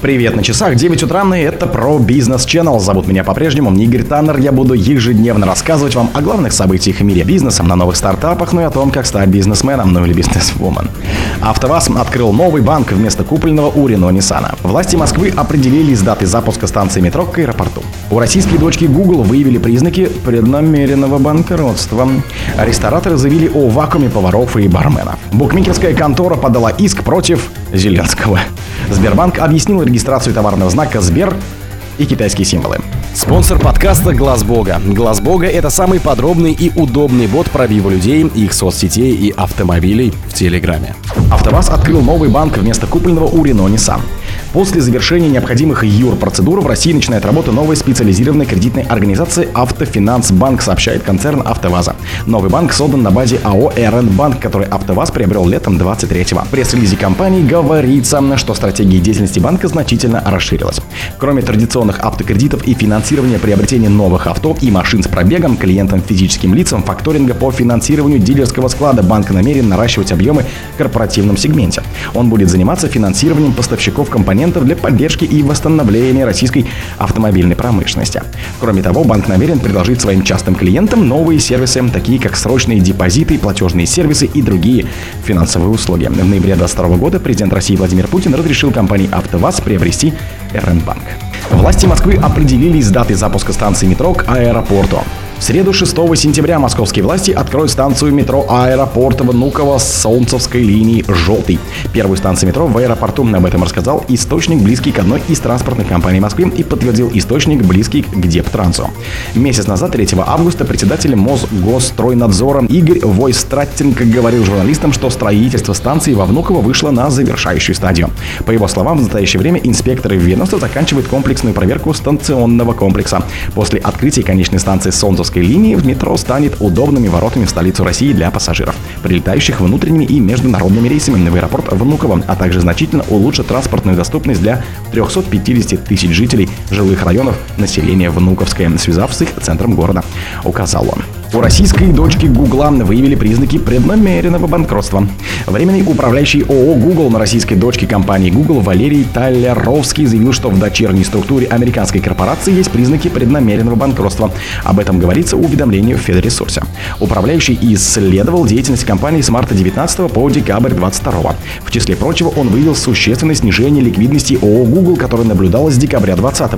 Привет на часах, 9 утра, и это про бизнес Channel. Зовут меня по-прежнему Игорь Таннер. Я буду ежедневно рассказывать вам о главных событиях в мире бизнеса, на новых стартапах, ну и о том, как стать бизнесменом, ну или бизнесвумен. АвтоВАЗ открыл новый банк вместо купленного у Рено Ниссана. Власти Москвы определились даты запуска станции метро к аэропорту. У российской дочки Google выявили признаки преднамеренного банкротства. Рестораторы заявили о вакууме поваров и барменов. Букмекерская контора подала иск против Зеленского. Сбербанк объяснил регистрацию товарного знака «Сбер» и китайские символы. Спонсор подкаста Глаз Бога. Глаз Бога это самый подробный и удобный бот пробива людей, их соцсетей и автомобилей в Телеграме. АвтоВАЗ открыл новый банк вместо купленного у Рено Nissan. После завершения необходимых ЮР-процедур в России начинает работу новая специализированная кредитная организация «Автофинанс Банк», сообщает концерн «АвтоВАЗа». Новый банк создан на базе АО «РН Банк», который «АвтоВАЗ» приобрел летом 23-го. В пресс-релизе компании говорится, что стратегия деятельности банка значительно расширилась. Кроме традиционных автокредитов и финансирования приобретения новых авто и машин с пробегом, клиентам физическим лицам факторинга по финансированию дилерского склада банк намерен наращивать объемы в корпоративном сегменте. Он будет заниматься финансированием поставщиков компонентов компонентов для поддержки и восстановления российской автомобильной промышленности. Кроме того, банк намерен предложить своим частым клиентам новые сервисы, такие как срочные депозиты, платежные сервисы и другие финансовые услуги. В ноябре 2022 года президент России Владимир Путин разрешил компании «АвтоВАЗ» приобрести РНБанк. Власти Москвы определились с датой запуска станции метро к аэропорту. В среду 6 сентября московские власти откроют станцию метро аэропорта Внуково с Солнцевской линии «Желтый». Первую станцию метро в аэропорту об этом рассказал источник, близкий к одной из транспортных компаний Москвы и подтвердил источник, близкий к Дептрансу. Месяц назад, 3 августа, председатель Мосгосстройнадзора Игорь Войстратенко говорил журналистам, что строительство станции во Внуково вышло на завершающую стадию. По его словам, в настоящее время инспекторы ведомства заканчивают комплексную проверку станционного комплекса. После открытия конечной станции Солнцевской Московской линии в метро станет удобными воротами в столицу России для пассажиров, прилетающих внутренними и международными рейсами в аэропорт Внуково, а также значительно улучшит транспортную доступность для 350 тысяч жителей жилых районов населения Внуковское, связав с их центром города, указал он. У российской дочки Гугла выявили признаки преднамеренного банкротства. Временный управляющий ООО Google на российской дочке компании Google Валерий Талеровский заявил, что в дочерней структуре американской корпорации есть признаки преднамеренного банкротства. Об этом говорится в уведомлении в Федресурсе. Управляющий исследовал деятельность компании с марта 19 по декабрь 22. В числе прочего, он выявил существенное снижение ликвидности ООО Google, которое наблюдалось с декабря 20.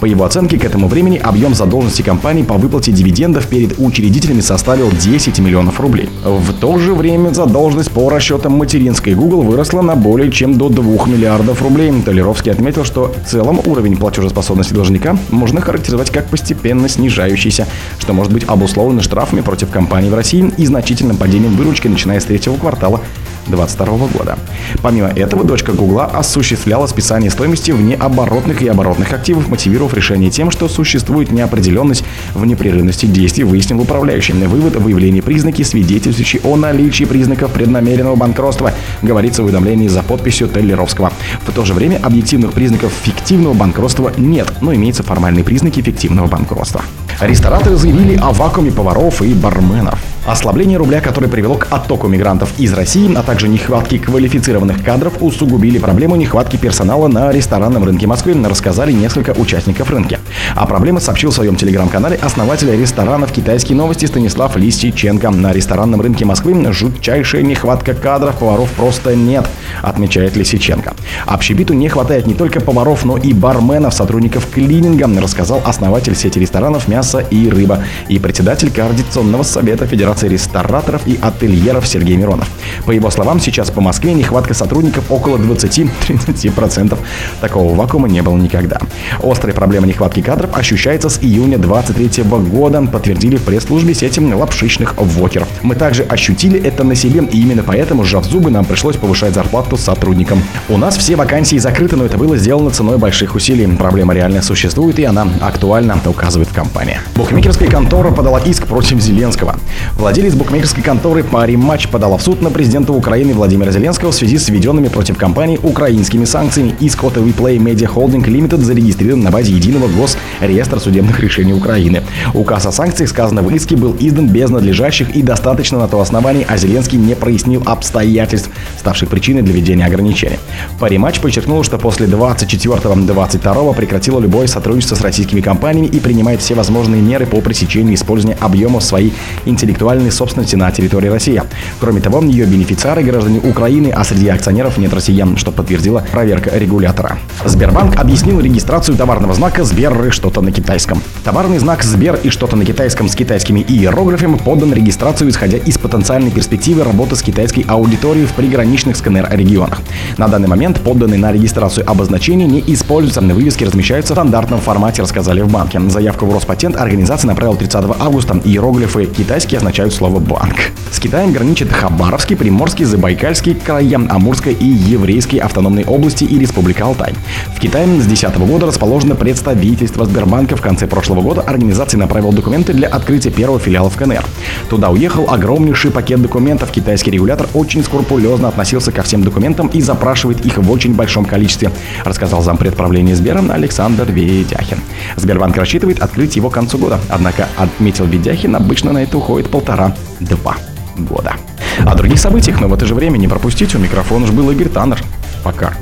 По его оценке, к этому времени объем задолженности компании по выплате дивидендов перед учредителями потребителями составил 10 миллионов рублей. В то же время задолженность по расчетам материнской Google выросла на более чем до 2 миллиардов рублей. Толеровский отметил, что в целом уровень платежеспособности должника можно характеризовать как постепенно снижающийся, что может быть обусловлено штрафами против компаний в России и значительным падением выручки, начиная с третьего квартала 2022 года. Помимо этого, дочка Гугла осуществляла списание стоимости внеоборотных и оборотных активов, мотивировав решение тем, что существует неопределенность в непрерывности действий, выяснил управляющий. Вывод – выявление признаки, свидетельствующие о наличии признаков преднамеренного банкротства, говорится в уведомлении за подписью Теллеровского. В то же время объективных признаков фиктивного банкротства нет, но имеются формальные признаки фиктивного банкротства. Рестораторы заявили о вакууме поваров и барменов. Ослабление рубля, которое привело к оттоку мигрантов из России, а также нехватки квалифицированных кадров, усугубили проблему нехватки персонала на ресторанном рынке Москвы, рассказали несколько участников рынка. О проблеме сообщил в своем телеграм-канале основатель ресторанов «Китайские новости» Станислав Лисиченко. На ресторанном рынке Москвы жутчайшая нехватка кадров, поваров просто нет, отмечает Лисиченко. Общепиту не хватает не только поваров, но и барменов, сотрудников клининга, рассказал основатель сети ресторанов «Мясо и рыба» и председатель Координационного совета Федерации рестораторов и ательеров Сергей Миронов. По его словам, сейчас по Москве нехватка сотрудников около 20-30%. Такого вакуума не было никогда. Острая проблема нехватки кадров ощущается с июня 2023 года, подтвердили в пресс-службе сети лапшичных вокеров. Мы также ощутили это на себе, и именно поэтому, сжав зубы, нам пришлось повышать зарплату сотрудникам. У нас все вакансии закрыты, но это было сделано ценой больших усилий. Проблема реально существует, и она актуальна, указывает в компании. Букмекерская контора подала иск против Зеленского. Владелец букмекерской конторы Пари Матч подала в суд на президента Украины Владимира Зеленского в связи с введенными против компании украинскими санкциями. Иск от Play Media Holding Limited зарегистрирован на базе единого госреестра судебных решений Украины. Указ о санкциях, сказано в иске, был издан без надлежащих и достаточно на то основании, а Зеленский не прояснил обстоятельств, ставших причиной для введения ограничений. Пари Матч подчеркнул, что после 24-22 прекратила любое сотрудничество с российскими компаниями и принимает все возможные меры по пресечению использования объемов своей интеллектуальной собственности на территории России. Кроме того, ее бенефициары граждане Украины, а среди акционеров нет россиян, что подтвердила проверка регулятора. Сбербанк объяснил регистрацию товарного знака «Сбер» и что-то на китайском. Товарный знак «Сбер» и что-то на китайском с китайскими иероглифами поддан регистрацию, исходя из потенциальной перспективы работы с китайской аудиторией в приграничных с КНР регионах. На данный момент подданные на регистрацию обозначения не используются. На вывеске размещаются в стандартном формате, рассказали в банке. Заявку в Роспатент организация направила 30 августа. Иероглифы китайские означают слово «банк». С Китаем граничат Хабаровский, Приморский, Забайкальский края, Амурская и Еврейские автономные области и Республика Алтай. В Китае с 2010 года расположено представительство Сбербанка. В конце прошлого года организация направила документы для открытия первого филиала в КНР. Туда уехал огромнейший пакет документов. Китайский регулятор очень скрупулезно относился ко всем документам и запрашивает их в очень большом количестве, рассказал зампред правления Сбера Александр Ведяхин. Сбербанк рассчитывает открыть его концу года. Однако, отметил Ведяхин, обычно на это уходит полтора полтора-два года. О других событиях, но в это же время не пропустите. У микрофона же был Игорь Таннер. Пока.